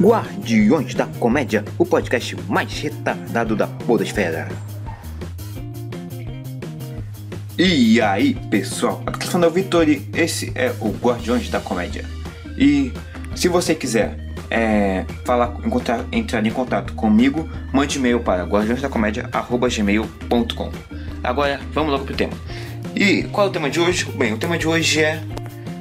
Guardiões da Comédia, o podcast mais retardado da podosfera. E aí, pessoal, aqui falando é o Vitori, esse é o Guardiões da Comédia. E se você quiser é, falar, encontrar, entrar em contato comigo, mande e-mail para guardiõesdacomédia.gmail.com Agora, vamos logo pro tema. E qual é o tema de hoje? Bem, o tema de hoje é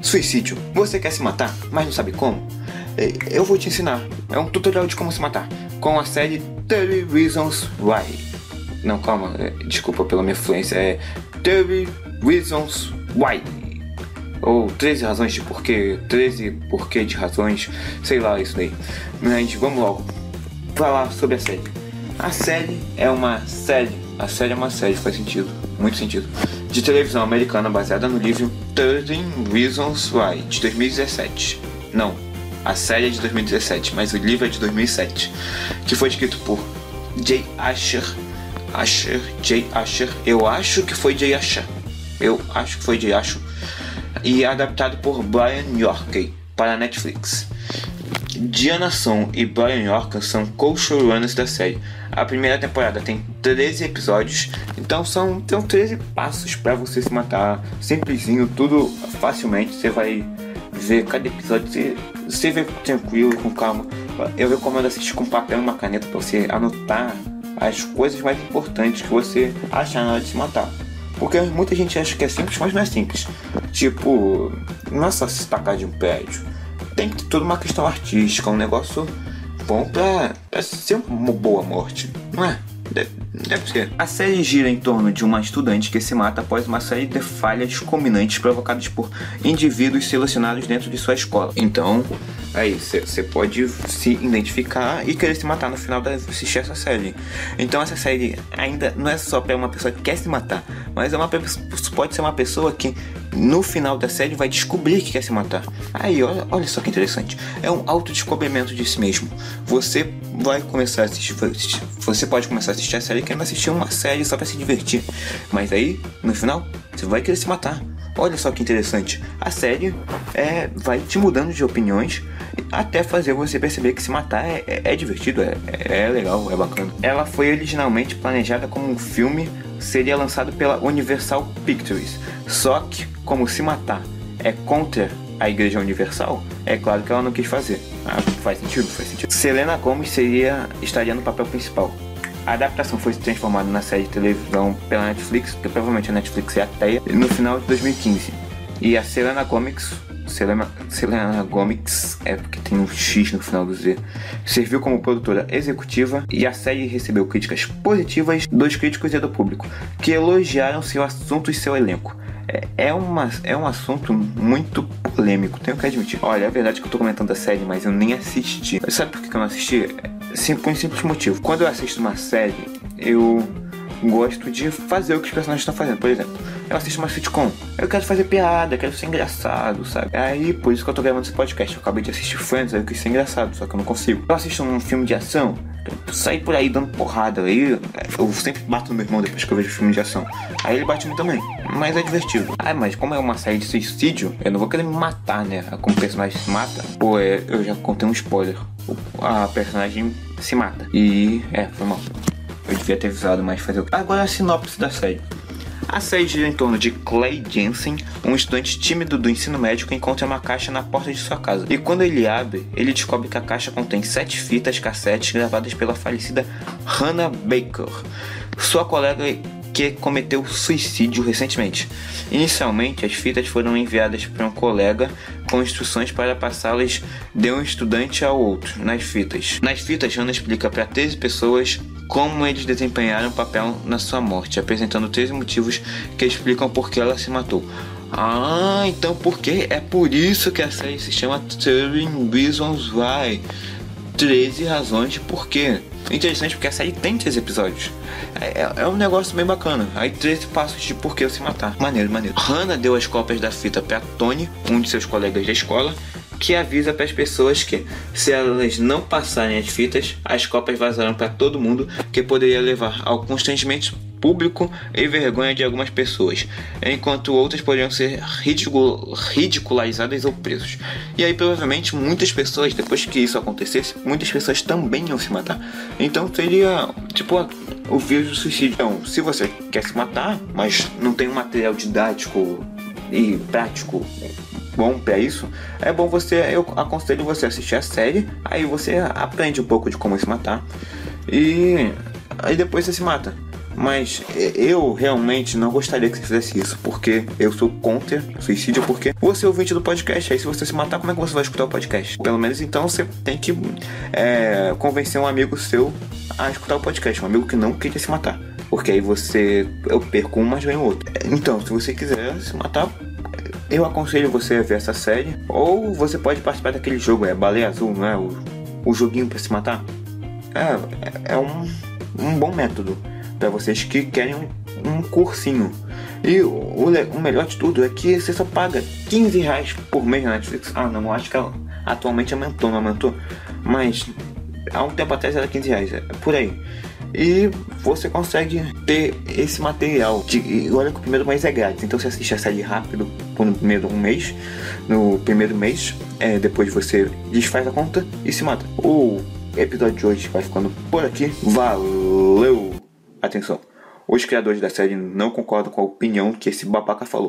suicídio. Você quer se matar, mas não sabe como? É, eu vou te ensinar. É um tutorial de como se matar. Com a série 30 Reasons Why. Não, calma. É, desculpa pela minha fluência. É 30 Reasons Why. Ou 13 razões de porquê. 13 porquê de razões. Sei lá, isso daí. Mas vamos logo falar sobre a série. A série é uma série. A série é uma série, faz sentido. Muito sentido. De televisão americana baseada no livro 13 Reasons Why, de 2017. Não, a série é de 2017, mas o livro é de 2007, que foi escrito por Jay Asher. Asher, Jay Asher. Eu acho que foi Jay Asher. Eu acho que foi Jay Asher. E adaptado por Brian York para a Netflix. Diana Son e Brian York são co-showrunners da série. A primeira temporada tem 13 episódios, então são, são 13 passos para você se matar. Simplesinho, tudo facilmente. Você vai ver cada episódio, você, você vê tranquilo, com calma. Eu recomendo assistir com papel e uma caneta para você anotar as coisas mais importantes que você achar na hora de se matar. Porque muita gente acha que é simples, mas não é simples. Tipo, não é só se destacar de um prédio tem que ter toda uma questão artística, um negócio bom pra, pra ser uma boa morte, não é? Deve, ser. A série gira em torno de uma estudante que se mata após uma série de falhas culminantes provocadas por indivíduos selecionados dentro de sua escola. Então, aí você pode se identificar e querer se matar no final de assistir essa série. Então, essa série ainda não é só para uma pessoa que quer se matar, mas é uma pode ser uma pessoa que no final da série vai descobrir que quer se matar. Aí, olha, olha só que interessante. É um autodescobrimento de si mesmo. Você vai começar a assistir. Você pode começar a assistir a série querendo assistir uma série só para se divertir. Mas aí, no final, você vai querer se matar. Olha só que interessante. A série é, vai te mudando de opiniões até fazer você perceber que se matar é, é, é divertido, é, é legal, é bacana. Ela foi originalmente planejada como um filme, seria lançado pela Universal Pictures. Só que, como se matar é contra a Igreja Universal, é claro que ela não quis fazer. Ah, faz sentido, faz sentido. Selena Gomez seria, estaria no papel principal. A adaptação foi transformada na série de televisão pela Netflix, porque provavelmente a Netflix é a teia, no final de 2015. E a Selena Gomez, Selena, Selena Gomez, é porque tem um X no final do Z, serviu como produtora executiva e a série recebeu críticas positivas dos críticos e do público, que elogiaram seu assunto e seu elenco. É, é, uma, é um assunto muito polêmico, tenho que admitir. Olha, é verdade que eu tô comentando a série, mas eu nem assisti. Sabe por que eu não assisti? Sim, por um simples motivo. Quando eu assisto uma série, eu gosto de fazer o que os personagens estão fazendo. Por exemplo, eu assisto uma sitcom, eu quero fazer piada, quero ser engraçado, sabe? Aí, por isso que eu tô gravando esse podcast. Eu acabei de assistir Friends, aí eu quis ser engraçado, só que eu não consigo. Eu assisto um filme de ação, sair por aí dando porrada. Aí eu sempre bato no meu irmão depois que eu vejo filme de ação. Aí ele bate em mim também. Mas é divertido. Ah, mas como é uma série de suicídio, eu não vou querer me matar, né? Como o personagem se mata. Pô, é, eu já contei um spoiler. A personagem se mata. E é, foi mal. Eu devia ter avisado, mas fazer o Agora a sinopse da série. A série gira em torno de Clay Jensen, um estudante tímido do ensino médio que encontra uma caixa na porta de sua casa. E quando ele abre, ele descobre que a caixa contém sete fitas cassetes gravadas pela falecida Hannah Baker, sua colega que cometeu suicídio recentemente. Inicialmente, as fitas foram enviadas para um colega com instruções para passá-las de um estudante ao outro nas fitas. Nas fitas, Hannah explica para 13 pessoas como eles desempenharam papel na sua morte, apresentando três motivos que explicam por que ela se matou. Ah, então por que? É por isso que a série se chama 13 Reasons Why. 13 razões de porquê. Interessante porque a série tem 13 episódios. É, é, é, um negócio bem bacana. Aí 13 passos de porquê eu se matar. Maneiro, maneiro. Hannah deu as cópias da fita para Tony, um de seus colegas da escola, que avisa para as pessoas que, se elas não passarem as fitas, as cópias vazarão para todo mundo, que poderia levar ao constrangimento público e vergonha de algumas pessoas, enquanto outras poderiam ser ridicul ridicularizadas ou presos. E aí provavelmente muitas pessoas, depois que isso acontecesse, muitas pessoas também iam se matar. Então seria tipo o vírus do suicídio. Então, se você quer se matar, mas não tem um material didático e prático bom para isso, é bom você, eu aconselho você assistir a série, aí você aprende um pouco de como se matar e aí depois você se mata. Mas eu realmente não gostaria que você fizesse isso, porque eu sou contra suicídio, porque você é ouvinte do podcast, aí se você se matar, como é que você vai escutar o podcast? Pelo menos então você tem que é, convencer um amigo seu a escutar o podcast, um amigo que não queria se matar. Porque aí você. Eu perco um, mas ganho outro. Então, se você quiser se matar, eu aconselho você a ver essa série. Ou você pode participar daquele jogo, é Baleia Azul, não é? O, o joguinho para se matar. É, é um, um bom método para vocês que querem um, um cursinho. E o, o, melhor de tudo é que você só paga 15 reais por mês na Netflix. Ah, não, acho que atualmente aumentou, não aumentou. Mas há um tempo atrás era 15 reais, é por aí. E você consegue ter esse material. De, e olha que o primeiro mês é grátis, então você assiste a série rápido por primeiro um mês. No primeiro mês, é, depois você desfaz a conta e se mata. O episódio de hoje vai ficando por aqui. Valeu! Atenção! Os criadores da série não concordam com a opinião que esse babaca falou.